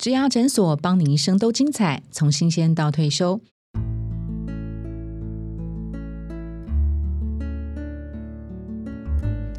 植牙诊所帮你一生都精彩，从新鲜到退休。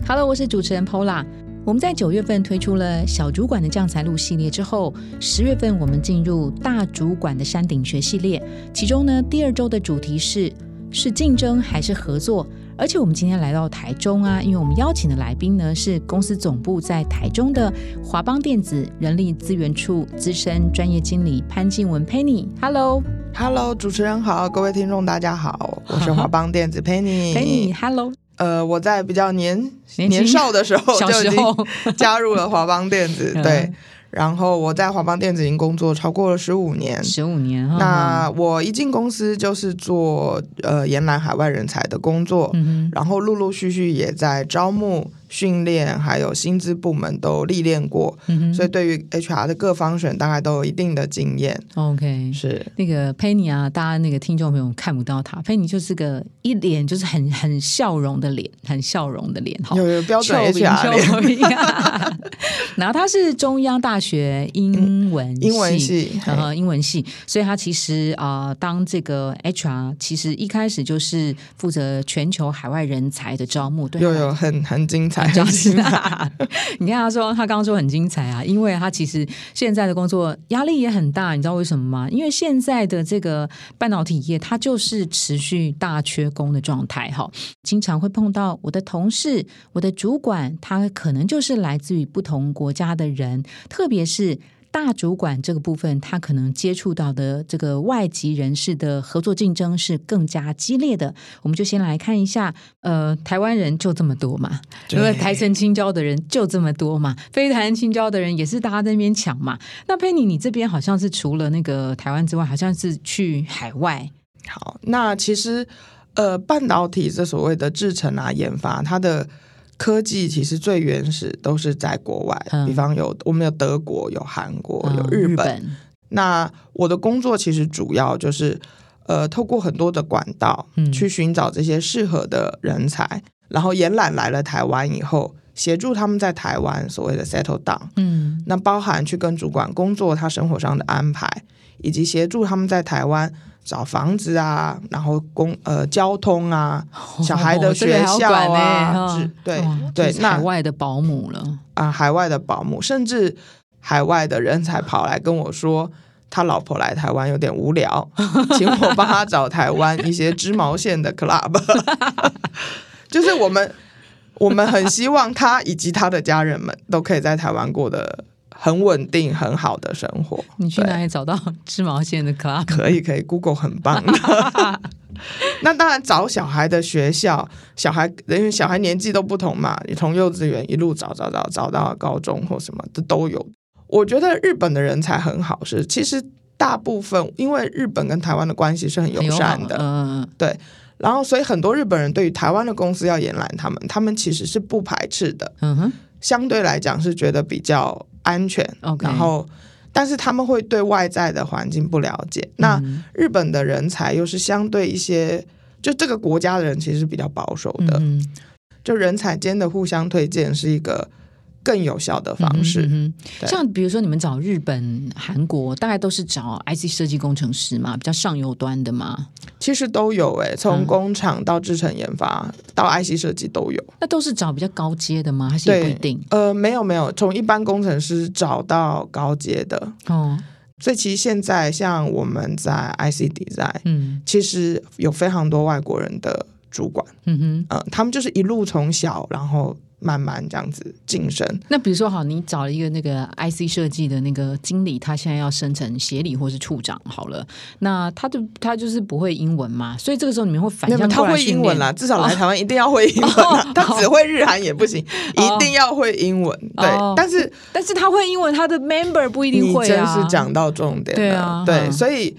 Hello，我是主持人 Pola。我们在九月份推出了小主管的降财路系列之后，十月份我们进入大主管的山顶学系列，其中呢第二周的主题是是竞争还是合作？而且我们今天来到台中啊，因为我们邀请的来宾呢是公司总部在台中的华邦电子人力资源处资深专业经理潘静文 Penny。Hello，Hello，主持人好，各位听众大家好，我是华邦电子 Penny。Penny，Hello。呃，我在比较年年少的时候就已经加入了华邦电子，对。然后我在华邦电子已经工作超过了十五年，十五年。那我一进公司就是做呃延揽海外人才的工作，然后陆陆续续也在招募。训练还有薪资部门都历练过，所以对于 HR 的各方选大概都有一定的经验。OK，是。那个 Penny 啊，大家那个听众朋友看不到他，Penny 就是个一脸就是很很笑容的脸，很笑容的脸，有有标准 HR 脸。然后他是中央大学英文英文系，然后英文系，所以他其实啊，当这个 HR 其实一开始就是负责全球海外人才的招募，对，有有很很精彩。你看他说，他刚刚说很精彩啊，因为他其实现在的工作压力也很大，你知道为什么吗？因为现在的这个半导体业，它就是持续大缺工的状态哈，经常会碰到我的同事、我的主管，他可能就是来自于不同国家的人，特别是。大主管这个部分，他可能接触到的这个外籍人士的合作竞争是更加激烈的。我们就先来看一下，呃，台湾人就这么多嘛，因为台城青椒的人就这么多嘛，非台湾青椒的人也是大家在那边抢嘛。那佩妮，你这边好像是除了那个台湾之外，好像是去海外。好，那其实呃，半导体这所谓的制程啊、研发，它的。科技其实最原始都是在国外，比方有我们有德国、有韩国、有日本。那我的工作其实主要就是呃，透过很多的管道去寻找这些适合的人才，然后延揽来了台湾以后，协助他们在台湾所谓的 settle down。嗯，那包含去跟主管工作他生活上的安排，以及协助他们在台湾。找房子啊，然后公呃交通啊，小孩的学校啊，对对，那海外的保姆了啊，海外的保姆，甚至海外的人才跑来跟我说，他老婆来台湾有点无聊，请我帮他找台湾一些织毛线的 club，就是我们我们很希望他以及他的家人们都可以在台湾过得。很稳定、很好的生活。你去哪里找到织毛线的 club？可以，可以，Google 很棒。那当然，找小孩的学校，小孩因为小孩年纪都不同嘛，你从幼稚园一路找找找找到高中或什么的都有。我觉得日本的人才很好，是其实大部分因为日本跟台湾的关系是很友善的，嗯，对。然后，所以很多日本人对于台湾的公司要延揽他们，他们其实是不排斥的。嗯哼，相对来讲是觉得比较。安全，然后，但是他们会对外在的环境不了解。那日本的人才又是相对一些，就这个国家的人其实是比较保守的，就人才间的互相推荐是一个。更有效的方式，像比如说你们找日本、韩国，大概都是找 IC 设计工程师嘛，比较上游端的嘛。其实都有诶，从工厂到制程研发到 IC 设计都有。那都是找比较高阶的吗？还是不一定？呃，没有没有，从一般工程师找到高阶的哦。所以其实现在像我们在 IC Design，嗯，其实有非常多外国人的主管，嗯哼，呃，他们就是一路从小然后。慢慢这样子晋升。那比如说，好，你找了一个那个 IC 设计的那个经理，他现在要升成协理或是处长，好了，那他就他就是不会英文嘛，所以这个时候你们会反向他会英文啦，至少来台湾一定要会英文，他只会日韩也不行，一定要会英文。对，但是但是他会英文，他的 member 不一定会啊。真是讲到重点，对啊，对，所以。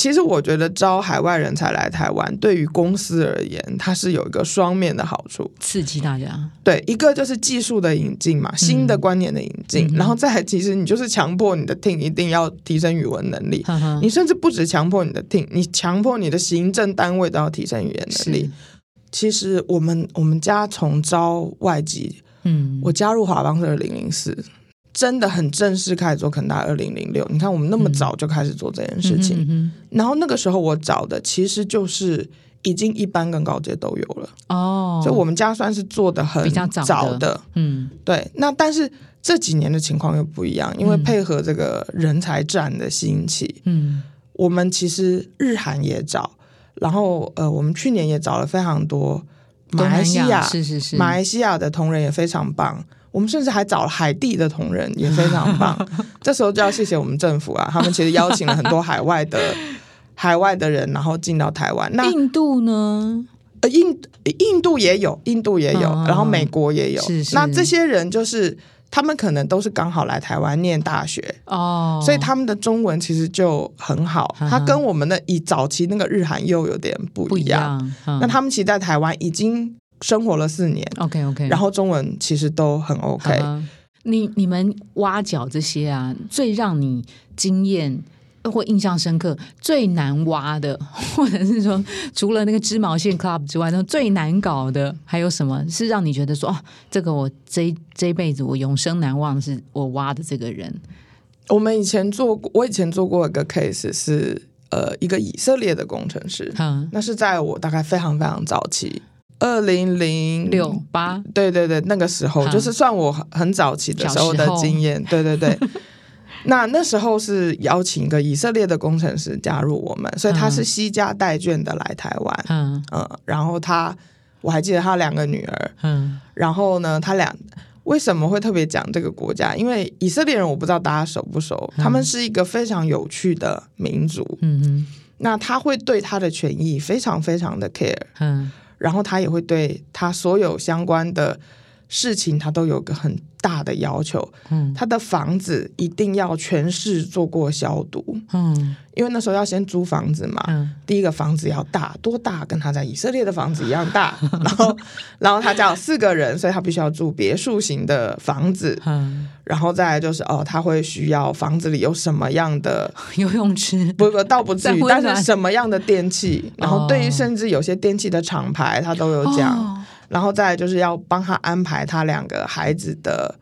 其实我觉得招海外人才来台湾，对于公司而言，它是有一个双面的好处，刺激大家。对，一个就是技术的引进嘛，新的观念的引进，然后再其实你就是强迫你的 team 一定要提升语文能力，你甚至不止强迫你的 team，你强迫你的行政单位都要提升语言能力。其实我们我们家从招外籍，嗯，我加入华邦是二零零四。真的很正式开始做，可能大二零零六。你看我们那么早就开始做这件事情，然后那个时候我找的其实就是已经一般跟高阶都有了，哦，所以我们家算是做的很比较早的。嗯对，那但是这几年的情况又不一样，因为嗯配合这个人才战的兴起，嗯我们其实日韩也找，然后呃，我们去年也找了非常多马来西亚、是是是，马来西亚的同仁也非常棒。我们甚至还找了海地的同仁，也非常棒。这时候就要谢谢我们政府啊，他们其实邀请了很多海外的海外的人，然后进到台湾。那印度呢？呃，印印度也有，印度也有，嗯然后美国也有。是是那这些人就是他们可能都是刚好来台湾念大学，哦，所以他们的中文其实就很好。嗯他跟我们的以早期那个日韩又有点不不一一样。样。嗯那他们其实在台湾已经生活了四年，OK OK，然后中文其实都很 OK。嗯你你们挖角这些啊，最让你惊艳或印象深刻、最难挖的，或者是说除了那个织毛线 club 之外，那最难搞的还有什么？是让你觉得说哦，这个我这一这辈子我永生难忘，是我挖的这个人？我们以前做过，我以前做过一个 case 是呃一个以色列的工程师，嗯，那是在我大概非常非常早期，二零零六八。对对对，那个时候嗯就是算我很很早期的时候的经验，对对对。那那时候是邀请一个以色列的工程师加入我们，所以他是嗯。惜家带眷的来台湾，嗯。嗯，然后他我还记得他两个女儿，嗯。然后呢，他俩为什么会特别讲这个国家？因为以色列人我不知道大家熟不熟，嗯。他们是一个非常有趣的民族，嗯嗯那他会对他的权益非常非常的 care，嗯然后他也会对他所有相关的事情，他都有个很大的要求。嗯他的房子一定要全市做过消毒，嗯因为那时候要先租房子嘛。嗯第一个房子要大，多大？跟他在以色列的房子一样大。然后，然后他家有四个人，所以他必须要住别墅型的房子。嗯，然后再来就是哦，他会需要房子里有什么样的 游泳池不不，倒不至于，但是什么样的电器，然后对于哦甚至有些电器的厂牌，他都有讲。哦然后再就是要帮他安排他两个孩子的，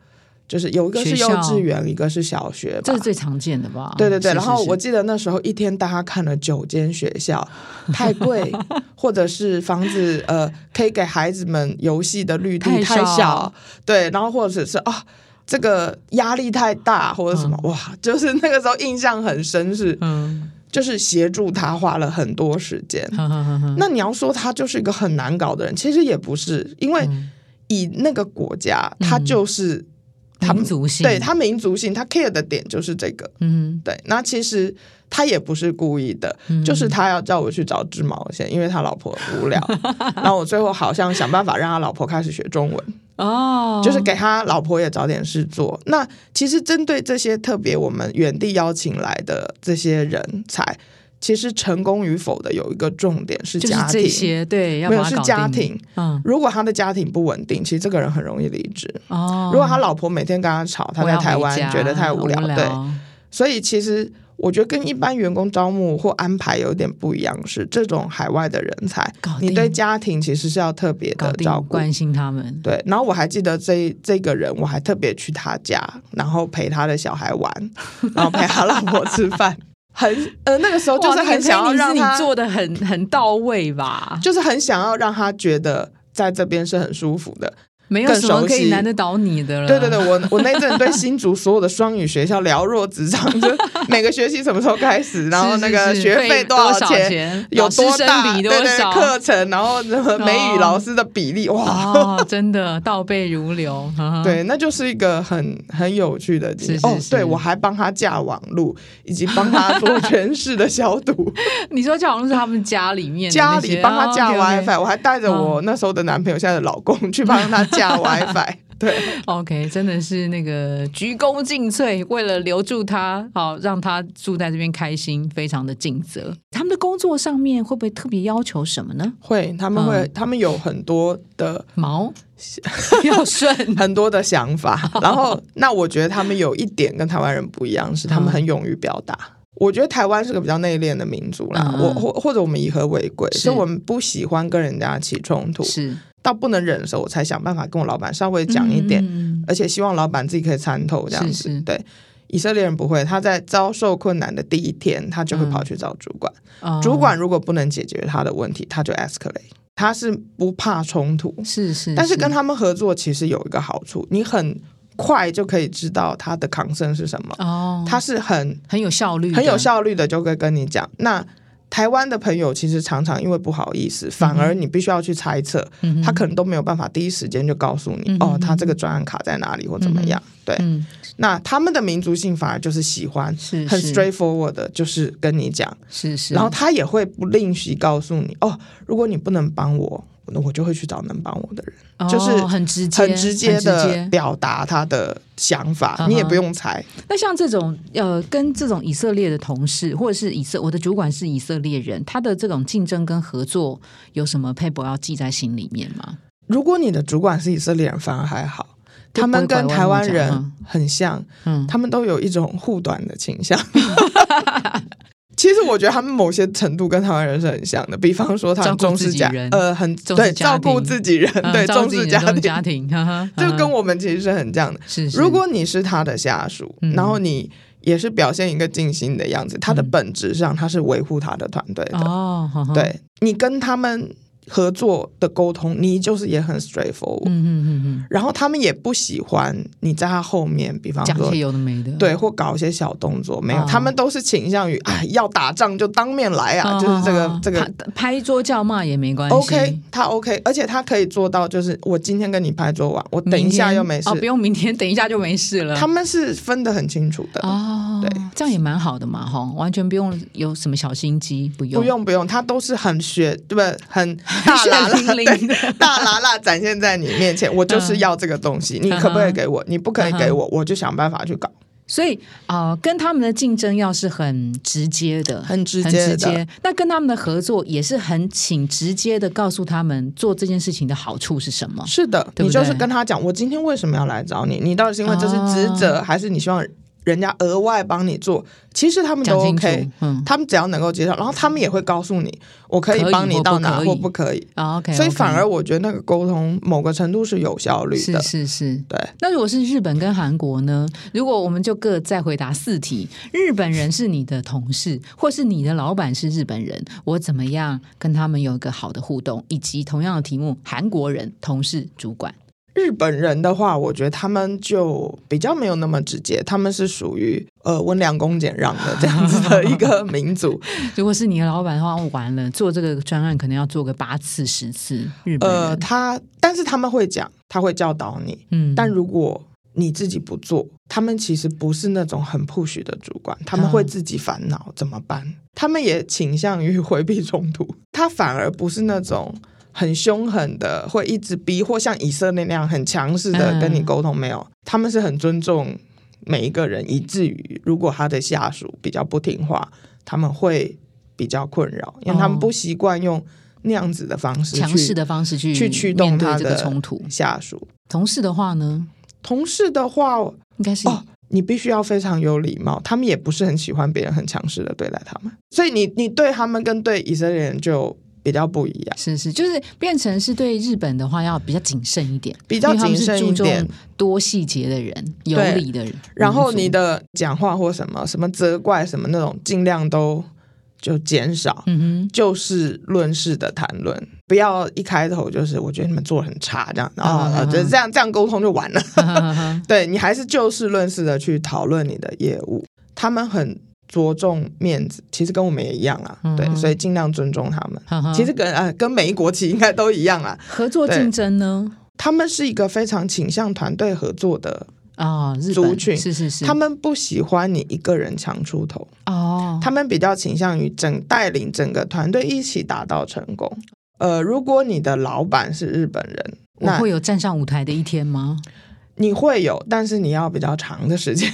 就是有一个是幼稚园，一个是小学吧。这是。最常见的吧？对对对，是是是然后我记得那时候一天带他看了九间学校，太贵，或者是房子呃可以给孩子们游戏的绿地太太小，对，然后或者是啊这个压力太大或者什么，哇，就是那个时候印象很深是，嗯，就是协助他花了很多时间，那你要说他就是一个很难搞的人，其实也不是，因为嗯。以那个国家，他就是他民族性，对他民族性，他 care 的点就是这个。嗯对，那其实他也不是故意的，嗯。就是他要叫我去找织毛线，因为他老婆很无聊。然后我最后好像想办法让他老婆开始学中文，哦，就是给他老婆也找点事做。那其实针对这些特别我们原地邀请来的这些人才，其实成功与否的有一个重点是就是家庭。这些，对，没有是家庭，嗯。如果他的家庭不稳定，其实这个人很容易离职。哦，如果他老婆每天跟他吵，他在台湾觉得太无聊，无对，所以其实我觉得跟一般员工招募或安排有点不一样，是这种海外的人才你对家庭其实是要特别的照顾。关心他们，对，然后我还记得这这个人，我还特别去他家，然后陪他的小孩玩，然后陪他老婆吃饭，很呃那个时候就是很想要让他，做的很很到位吧？就是很想要让他觉得在这边是很舒服的。没有更什么可以难得倒你的了。对对对，我 我那阵对新竹所有的双语学校了若指掌，就 每个学期什么时候开始，然后那个学费多少钱，钱，有师多大，生比多对对少？课程，然后美语哦老师的比例，哇，哦，真的倒背如流。对，那就是一个很很有趣的经验。哦，对我还帮他架网路，以及帮他做全市的消毒，你说架网路是他们家里面家里帮他架 WiFi，我还带着我那时候的男朋友，现在的老公去帮他架 WiFi。对，OK，真的是那个鞠躬尽瘁，为了留住他，好让他住在这边开心，非常的尽责。他们的工作上面会不会特别要求什么呢？会他们会，嗯他们有很多的毛 要顺，很多的想法。然后，那我觉得他们有一点跟台湾人不一样，是他们很勇于表达。我觉得台湾是个比较内敛的民族啦，嗯我或或者我们以和为贵，是所以我们不喜欢跟人家起冲突，是到不能忍的时候，我才想办法跟我老板稍微讲一点。嗯而且希望老板自己可以参透这样子。是是对，以色列人不会，他在遭受困难的第一天，他就会跑去找主管。哦主管如果不能解决他的问题，他就 escalate，他是不怕冲突。是是，但是跟他们合作其实有一个好处，你很快就可以知道他的 concern 是什么，哦，他是很很有效率，很有。效率的就会跟你讲。那台湾的朋友其实常常因为不好意思，反而你必须要去猜测，嗯他可能都没有办法第一时间就告诉你，嗯哦，他这个专案卡在哪里或怎么样。对，嗯，那他们的民族性反而就是喜欢很 straightforward 的，就是跟你讲，是是，然后他也会不吝惜告诉你，哦，如果你不能帮我，那我就会去找能帮我的人。就是哦很直接，很直接的表达他的想法，嗯你也不用猜。那像这种呃，跟这种以色列的同事，或者是以色我的主管是以色列人，他的这种竞争跟合作有什么 paper 要记在心里面吗？如果你的主管是以色列人，反而还好，他们跟台湾人嗯很像，嗯，他们都有一种护短的倾向。其实我觉得他们某些程度跟台湾人是很像的，比方说他照顾很重视家人，呃，很对照顾自己人，嗯对重视家庭，家庭，就跟我们其实是很这样的。是是。如果你是他的下属，嗯。然后你也是表现一个尽心的样子，他的嗯。本质上他是维护他的团队的。哦，对你跟他们合作的沟通，你就是也很 straightforward，、嗯嗯嗯嗯，然后他们也不喜欢你在他后面，比方说讲些有的没的，对，或搞一些小动作，没有，哦他们都是倾向于哎要打仗就当面来啊，哦，就是这个哦这个拍拍桌叫骂也没关系。OK，他 OK，而且他可以做到，就是我今天跟你拍桌完，我等一下又没事。哦，，不用明天，等一下就没事了。他们是分得很清楚的。哦，对，这样也蛮好的嘛，哈，完全不用有什么小心机，不用。不用不用，他都是很学，对不对？很大血啦啦淋淋的，大啦啦展现在你面前，我就是要这个东西，你可不可以给我？你不可以给我，我就想办法去搞。所以啊、呃跟他们的竞争要是很直接的，很直接的直接，那跟他们的合作也是很请直接的告诉他们做这件事情的好处是什么。是的，你就是跟他讲，我今天为什么要来找你？你到底是因为这是职哦责，还是你希望人家额外帮你做？其实他们都讲清楚 OK，，嗯他们只要能够接受，然后他们也会告诉你，我可以可以帮你到哪可以或不可以。啊，OK，所以反而我觉得那个沟通某个程度是有效率的是的。是是。对，那如果是日本跟韩国呢？如果我们就各再回答四题，日本人是你的同事，或是你的老板是日本人，我怎么样跟他们有一个好的互动？以及同样的题目，韩国人同事主管，日本人的话，我觉得他们就比较没有那么直接，他们是属于呃温良恭俭让的这样子的一个民族。如果是你的老板的话，完了做这个专案可能要做个八次十次。日本，呃，他但是他们会讲，他会教导你，嗯，但如果你自己不做，他们其实不是那种很 push 的主管，他们会自己烦恼怎么办？他们也倾向于回避冲突，他反而不是那种很凶狠的，会一直逼或像以色列那样很强势的嗯跟你沟通。没有，他们是很尊重每一个人，以至于如果他的下属比较不听话，他们会比较困扰，因为他们哦不习惯用那样子的方式去强势的方式去去驱动他的冲突。下属。同事的话呢，同事的话，应该是哦，你必须要非常有礼貌，他们也不是很喜欢别人很强势的对待他们，所以你你对他们跟对以色列人就比较不一样，是是，就是变成是对日本的话要比较谨慎一点，比较谨慎一点。多细节的人，有理的人。然后你的讲话或什么什么责怪什么那种，尽量都就减少，嗯哼。就事论事的谈论，不要一开头就是我觉得你们做的很差这样，然后嗯嗯嗯呃就这样这样沟通就完了。对你还是就事论事的去讨论你的业务，他们很着重面子，其实跟我们也一样啊，嗯对，所以尽量尊重他们。其实跟呃跟每一国企应该都一样啊，合作竞争呢？他们是一个非常倾向团队合作的，啊，族群是是是，他们不喜欢你一个人强出头，哦，他们比较倾向于整带领整个团队一起达到成功。呃，如果你的老板是日本人，那我会有站上舞台的一天吗？你会有，但是你要比较长的时间，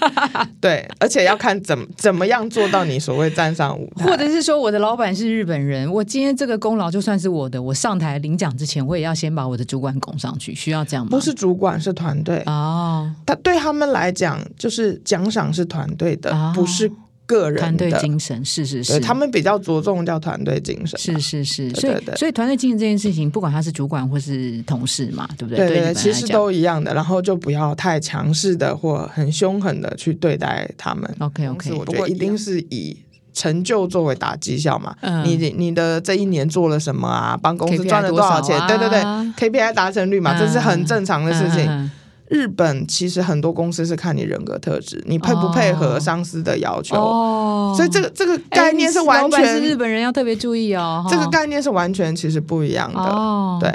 对，而且要看怎么怎么样做到你所谓站上舞台，或者是说我的老板是日本人，我今天这个功劳就算是我的，我上台领奖之前，我也要先把我的主管拱上去，需要这样吗？不是主管是团队，哦，他对他们来讲，就是奖赏是团队的，哦。不是个人团队的，精神是是是，他们比较着重叫团队精神嘛。是是是，所以对对对所以团队精神这件事情，不管他是主管或是同事嘛，对不对？对对其实都一样的，然后就不要太强势的或很凶狠的去对待他们。OK OK，我觉得一定是以成就作为打绩效嘛。嗯你你的这一年做了什么啊？帮公司赚了多少钱？对对对，KPI 达成率嘛，这是很正常的事情。日本其实很多公司是看你人格特质，你配不配合哦。上司的要求，哦，所以这个这个哎概念是完老板是全，日本人要特别注意哦，哈。这个概念是完全其实不一样的。哦，对。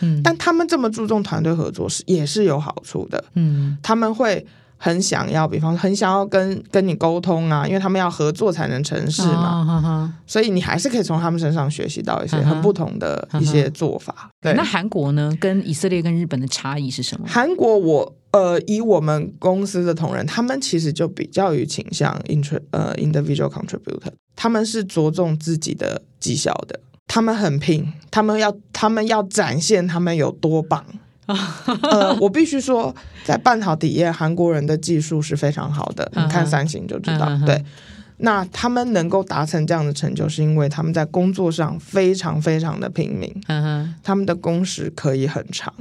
嗯，但他们这么注重团队合作是也是有好处的，嗯。他们会很想要，比方很想要跟跟你沟通啊，因为他们要合作才能成事嘛，所以你还是可以从他们身上学习到一些很不同的一些做法。对那，韩国呢？跟以色列跟日本的差异是什么？韩国我呃以我们公司的同仁，他们其实就比较于倾向 intr 呃 individual contributor，他们是着重自己的绩效的，他们很拼，他们要他们要展现他们有多棒。呃，我必须说，在半导体业，韩国人的技术是非常好的，你看三星就知道。对，那他们能够达成这样的成就，是因为他们在工作上非常非常的拼命，嗯哼他们的工时可以很长，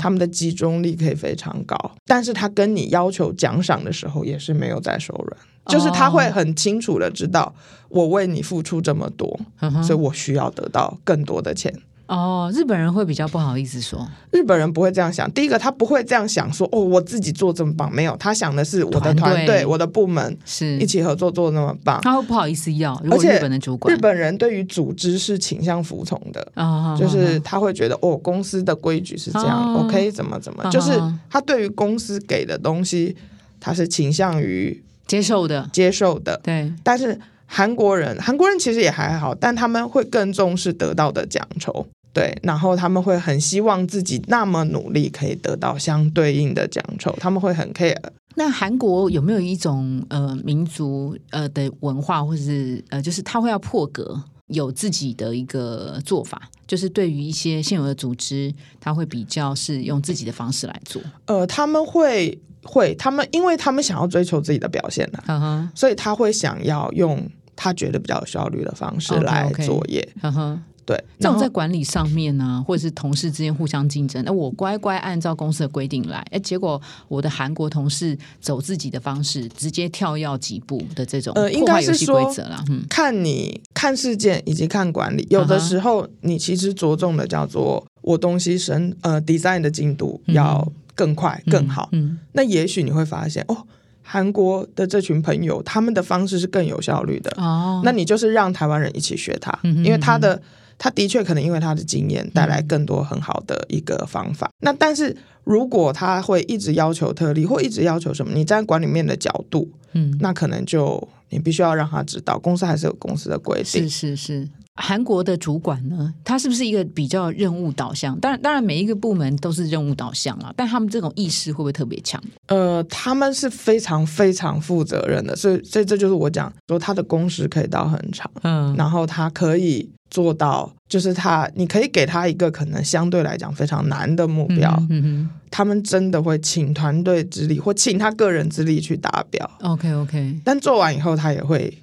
他们的集中力可以非常高，但是他跟你要求奖赏的时候，也是没有在手软，就是他会很清楚的知道，我为你付出这么多，所以我需要得到更多的钱。哦，日本人会比较不好意思说，日本人不会这样想，第一个他不会这样想说，哦，我自己做这么棒，没有，他想的是我的团队我的部门是一起合作做那么棒。他会不好意思要。而且日本的主管，日本人对于组织是倾向服从的，啊，就是他会觉得哦，公司的规矩是这样、哦 o k 怎么怎么，嗯就是嗯他对于公司给的东西，他是倾向于接受的，接受的。对，但是韩国人，韩国人其实也还好，但他们会更重视得到的奖酬。对，然后他们会很希望自己那么努力可以得到相对应的奖酬，他们会很 care。那韩国有没有一种呃民族呃的文化，或者是呃，就是他会要破格，有自己的一个做法，就是对于一些现有的组织，他会比较是用自己的方式来做。呃，他们会会，他们因为他们想要追求自己的表现呢、所以他会想要用他觉得比较有效率的方式来作业。嗯哼。对，这种在管理上面呢、或者是同事之间互相竞争，那我乖乖按照公司的规定来，哎，结果我的韩国同事走自己的方式，直接跳要几步的这种呃应该是说规则了。嗯，看你看事件以及看管理，有的时候你其实着重的叫做我东西生呃 design 的进度嗯要更快、更好。嗯，那也许你会发现哦，韩国的这群朋友他们的方式是更有效率的。哦，那你就是让台湾人一起学他，嗯哼因为他的他的确可能因为他的经验带来更多很好的一个方法。那但是如果他会一直要求特例或一直要求什么，你站在管理面的角度，嗯，那可能就你必须要让他知道，公司还是有公司的规定是。是是。韩国的主管呢，他是不是一个比较任务导向？当然，当然每一个部门都是任务导向啊，但他们这种意识会不会特别强？呃，他们是非常非常负责任的，所以所以这就是我讲说他的工时可以到很长，嗯然后他可以做到，就是他你可以给他一个可能相对来讲非常难的目标，嗯哼他们真的会请团队之力或请他个人之力去达标，嗯，OK OK，但做完以后他也会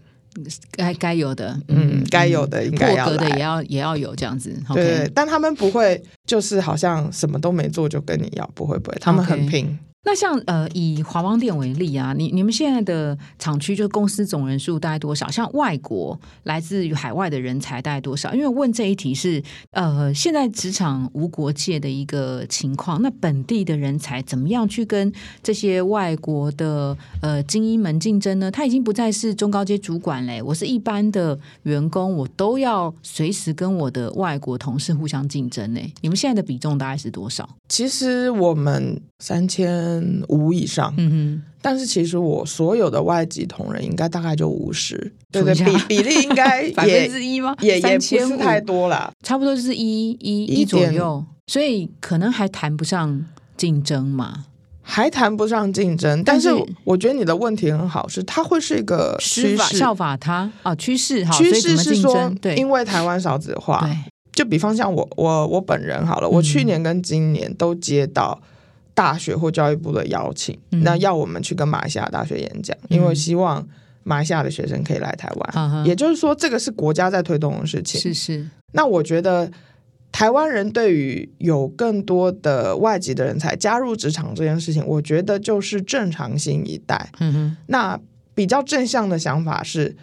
该该有的，嗯该有的应该要的也要也要有这样子。对但他们不会就是好像什么都没做就跟你要，不会不会，他们很拼。那像呃，以华邦店为例啊，你你们现在的厂区就公司总人数大概多少？像外国来自于海外的人才大概多少？因为问这一题是呃，现在职场无国界的一个情况，那本地的人才怎么样去跟这些外国的呃精英们竞争呢？他已经不再是中高阶主管嘞，我是一般的员工，我都要随时跟我的外国同事互相竞争呢。你们现在的比重大概是多少？其实我们三千五以上，嗯但是其实我所有的外籍同仁应该大概就五十，对对，比比例应该 哼，百分之一吗？也也不是太多了。差不多就是一一一一左点右，所以可能还谈不上竞争嘛。还谈不上竞争，但是我觉得你的问题很好，是它会是一个师趋势。法效法它。啊，趋势好，趋势是说？，对。因为台湾少子化，对，就比方像我我我本人好了，我嗯。去年跟今年都接到大学或教育部的邀请，嗯那要我们去跟马来西亚大学演讲，嗯因为希望马来西亚的学生可以来台湾。嗯也就是说，这个是国家在推动的事情。是是，那我觉得台湾人对于有更多的外籍的人才加入职场这件事情，我觉得就是正常新一代。嗯哼，那比较正向的想法是，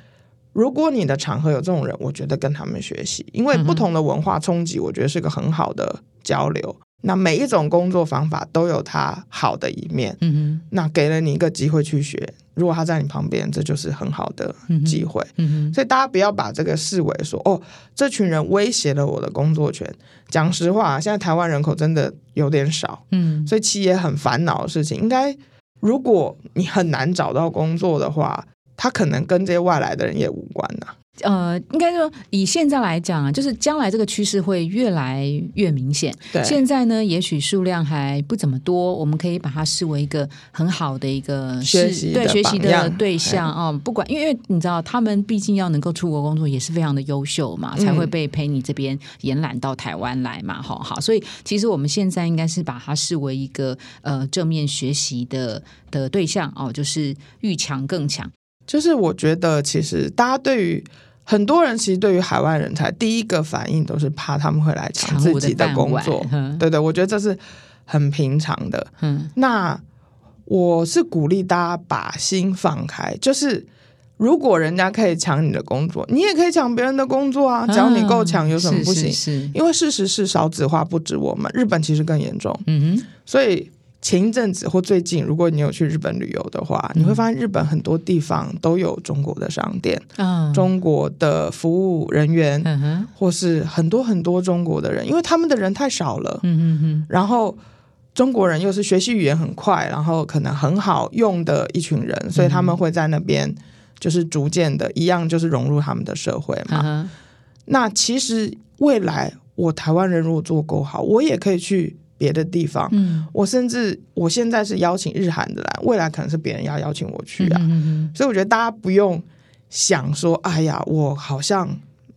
如果你的场合有这种人，我觉得跟他们学习，因为不同的文化冲击，我觉得是个很好的交流。那每一种工作方法都有它好的一面，嗯哼，那给了你一个机会去学。如果他在你旁边，这就是很好的机会。嗯哼，所以大家不要把这个视为说哦，这群人威胁了我的工作权。讲实话，现在台湾人口真的有点少，嗯，所以企业很烦恼的事情，应该如果你很难找到工作的话，他可能跟这些外来的人也无关呐、呃，应该说以现在来讲啊，就是将来这个趋势会越来越明显。对，现在呢，也许数量还不怎么多，我们可以把它视为一个很好的一个是学习的对学习的对象哦。不管，因为你知道，他们毕竟要能够出国工作，也是非常的优秀嘛，才会被陪你这边延揽到台湾来嘛。哈、好，所以其实我们现在应该是把它视为一个呃正面学习的的对象哦，就是愈强更强。就是我觉得其实大家对于很多人，其实对于海外人才，第一个反应都是怕他们会来抢自己的工作。嗯对对，我觉得这是很平常的。嗯那我是鼓励大家把心放开，就是如果人家可以抢你的工作，你也可以抢别人的工作啊，只要你够强，有什么不行？是是是因为事实是少子化不止我们，日本其实更严重。嗯哼，所以前一阵子或最近，如果你有去日本旅游的话，你会发现日本很多地方都有中国的商店、嗯，中国的服务人员，或是很多很多中国的人，因为他们的人太少了。嗯哼哼，然后中国人又是学习语言很快，然后可能很好用的一群人，所以他们会在那边就是逐渐的一样，就是融入他们的社会嘛。嗯，那其实未来我台湾人如果做够好，我也可以去别的地方。嗯，我甚至我现在是邀请日韩的来，未来可能是别人要邀请我去啊。嗯所以我觉得大家不用想说，哎呀，我好像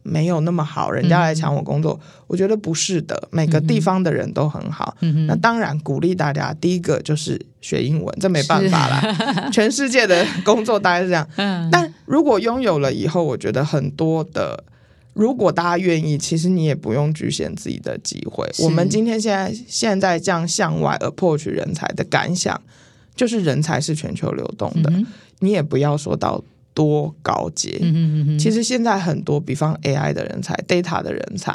没有那么好，人家来抢我工作。我觉得不是的，每个地方的人都很好。嗯那当然鼓励大家，第一个就是学英文，这没办法啦，全世界的工作大概是这样。嗯，但如果拥有了以后，我觉得很多的。如果大家愿意，其实你也不用局限自己的机会。我们今天现在现在这样向外 approach 人才的感想，就是人才是全球流动的。嗯你也不要说到多高阶。嗯其实现在很多，比方 AI 的人才、data 的人才，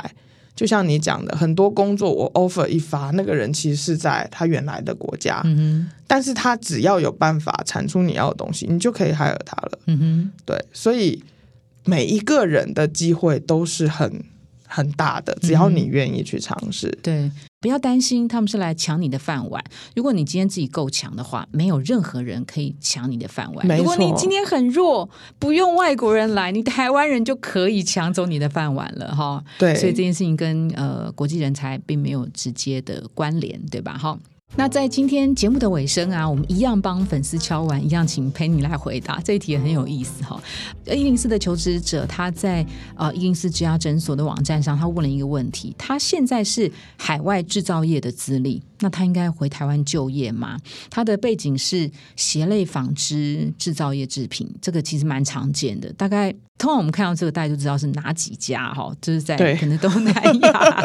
就像你讲的，很多工作我 offer 一发，那个人其实是在他原来的国家，嗯但是他只要有办法产出你要的东西，你就可以 hire 他了。哼嗯哼，对，所以每一个人的机会都是很很大的，只要你愿意去尝试。对，不要担心他们是来抢你的饭碗。如果你今天自己够强的话，没有任何人可以抢你的饭碗。没如果你今天很弱，不用外国人来，你台湾人就可以抢走你的饭碗了哈。对，所以这件事情跟呃国际人才并没有直接的关联，对吧？哈。那在今天节目的尾声啊，我们一样帮粉丝敲完，一样请陪你来回答这一题也很有意思哈。一零四的求职者他在呃一零四职涯诊所的网站上，他问了一个问题：他现在是海外制造业的资历，那他应该回台湾就业吗？他的背景是鞋类纺织制造业制品，这个其实蛮常见的，大概。通常我们看到这个，大家就知道是哪几家哈，就是在可能东南亚，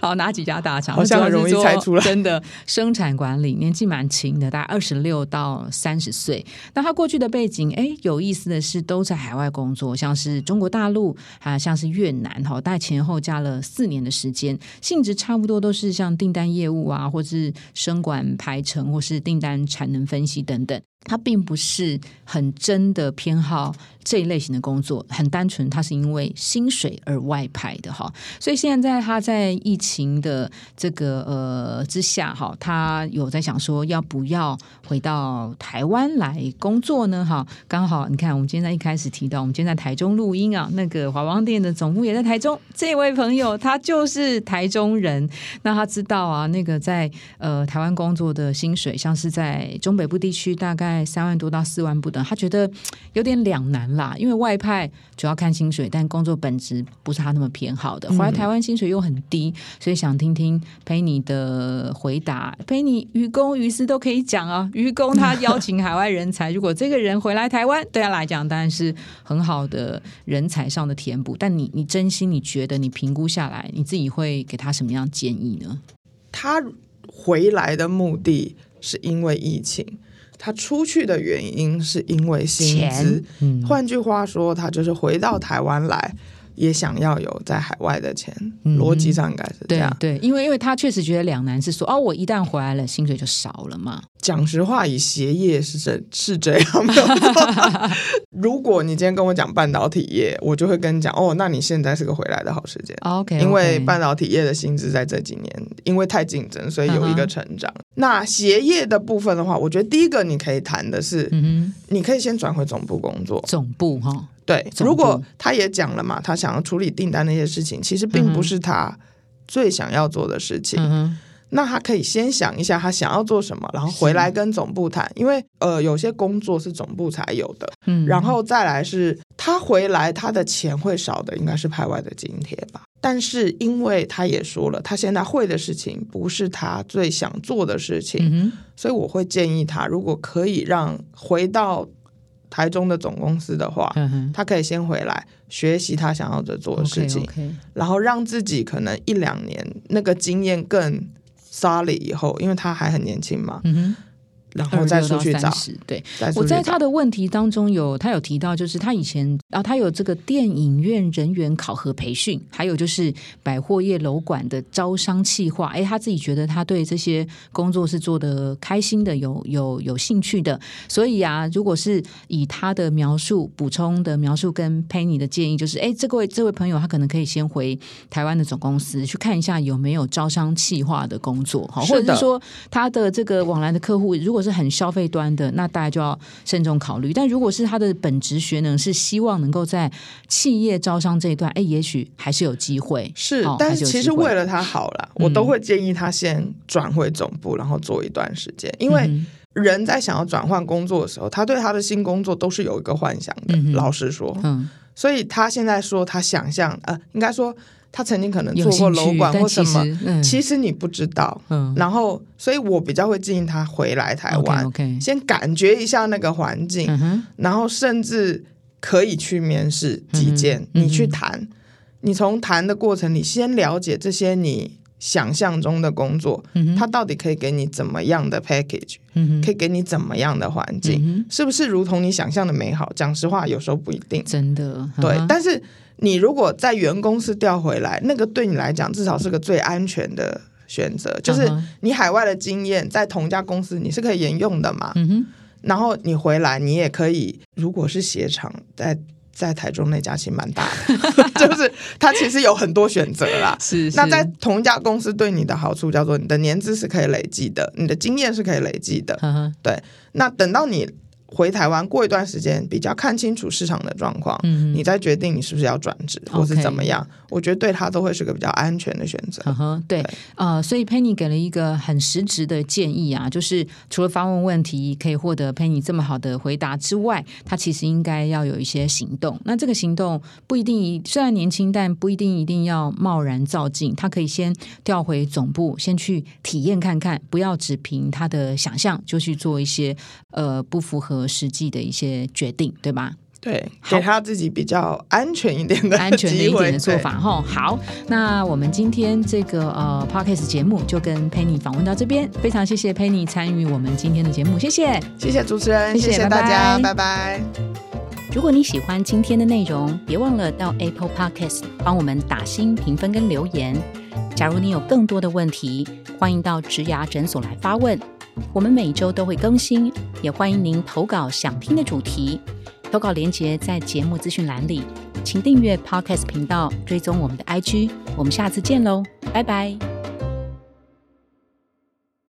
好哪几家大厂，好像很容易猜出来真的生产管理，年纪蛮轻的，大概二十六到三十岁。那他过去的背景，哎，有意思的是都在海外工作，像是中国大陆，还有像是越南，哈，大概前后加了四年的时间，性质差不多都是像订单业务啊，或是生管排程，或是订单产能分析等等。他并不是很真的偏好这一类型的工作，很单纯，他是因为薪水而外派的哈。所以现在他在疫情的这个呃之下哈，他有在想说要不要回到台湾来工作呢？哈，刚好你看，我们今天在一开始提到，我们今天在台中录音啊，那个华邦店的总部也在台中，这位朋友他就是台中人，那他知道啊，那个在呃台湾工作的薪水，像是在中北部地区大概。概三万多到四万不等，他觉得有点两难啦。因为外派主要看薪水，但工作本质不是他那么偏好的。回来台湾薪水又很低，所以想听听陪你的回答。陪你于公于私都可以讲啊。于公他邀请海外人才，如果这个人回来台湾，对他来讲当然是很好的人才上的填补。但你你真心你觉得你评估下来，你自己会给他什么样建议呢？他回来的目的是因为疫情，他出去的原因是因为薪资。嗯，换句话说，他就是回到台湾来。也想要有在海外的钱，逻辑上应该是这样。对，因为因为他确实觉得两难，是说哦，我一旦回来了，薪水就少了嘛。讲实话，以鞋业是这是这样的。如果你今天跟我讲半导体业，我就会跟你讲哦，那你现在是个回来的好时间。OK，因为半导体业的薪资在这几年因为太竞争，所以有一个成长。那鞋业的部分的话，我觉得第一个你可以谈的是，嗯你可以先转回总部工作。总部哈。对，如果他也讲了嘛，他想要处理订单那些事情，其实并不是他最想要做的事情。那他可以先想一下他想要做什么，然后回来跟总部谈，因为呃有些工作是总部才有的。嗯，然后再来是他回来他的钱会少的，应该是派外的津贴吧。但是因为他也说了，他现在会的事情不是他最想做的事情，所以我会建议他，如果可以让回到。台中的总公司的话，他可以先回来学习他想要的做的事情，然后让自己可能一两年那个经验更 solid 以后，因为他还很年轻嘛。然后再出去找，对。我在他的问题当中有，他有提到，就是他以前啊，他有这个电影院人员考核培训，还有就是百货业楼管的招商计划。哎，他自己觉得他对这些工作是做的开心的，有有有兴趣的。所以啊，如果是以他的描述补充的描述跟 Penny 的建议，就是哎，这位这位朋友他可能可以先回台湾的总公司去看一下有没有招商计划的工作，好，或者是说他的这个往来的客户如果。如果是很消费端的，那大家就要慎重考虑。但如果是他的本职学能是希望能够在企业招商这一段，哎，也许还是有机会。是，但是其实为了他好了，我都会建议他先转回总部，然后做一段时间。因为人在想要转换工作的时候，他对他的新工作都是有一个幻想的。老实说，嗯，所以他现在说他想象，呃，应该说。他曾经可能做过楼管或什么，其实你不知道。然后，所以我比较会建议他回来台湾，先感觉一下那个环境，然后甚至可以去面试几件，你去谈。你从谈的过程里，先了解这些你想象中的工作，他到底可以给你怎么样的 package，可以给你怎么样的环境，是不是如同你想象的美好？讲实话，有时候不一定，真的对，但是。你如果在原公司调回来，那个对你来讲至少是个最安全的选择，就是你海外的经验在同一家公司你是可以沿用的嘛。嗯哼。然后你回来，你也可以，如果是鞋厂在在台中那家其实蛮大的，就是它其实有很多选择啦。是。那在同一家公司对你的好处叫做你的年资是可以累积的，你的经验是可以累积的。嗯对。那等到你。回台湾过一段时间，比较看清楚市场的状况，你再决定你是不是要转职或是怎么样。我觉得对他都会是个比较安全的选择。嗯哼，对，呃，所以 Penny 给了一个很实质的建议啊，就是除了发问问题可以获得 Penny 这么好的回答之外，他其实应该要有一些行动。那这个行动不一定虽然年轻，但不一定一定要贸然造进。他可以先调回总部，先去体验看看，不要只凭他的想象就去做一些呃不符合。和实际的一些决定，对吧？对，给他自己比较安全一点的、安全的一点的做法。哈，好，那我们今天这个呃 podcast 节目就跟 Penny 访问到这边，非常谢谢 Penny 参与我们今天的节目，谢谢，谢谢主持人，谢谢大家，拜拜。如果你喜欢今天的内容，别忘了到 Apple Podcast 帮我们打新评分跟留言。假如你有更多的问题，欢迎到植牙诊所来发问。我们每周都会更新，也欢迎您投稿想听的主题。投稿链接在节目资讯栏里，请订阅 Podcast 频道，追踪我们的 IG。我们下次见喽，拜拜。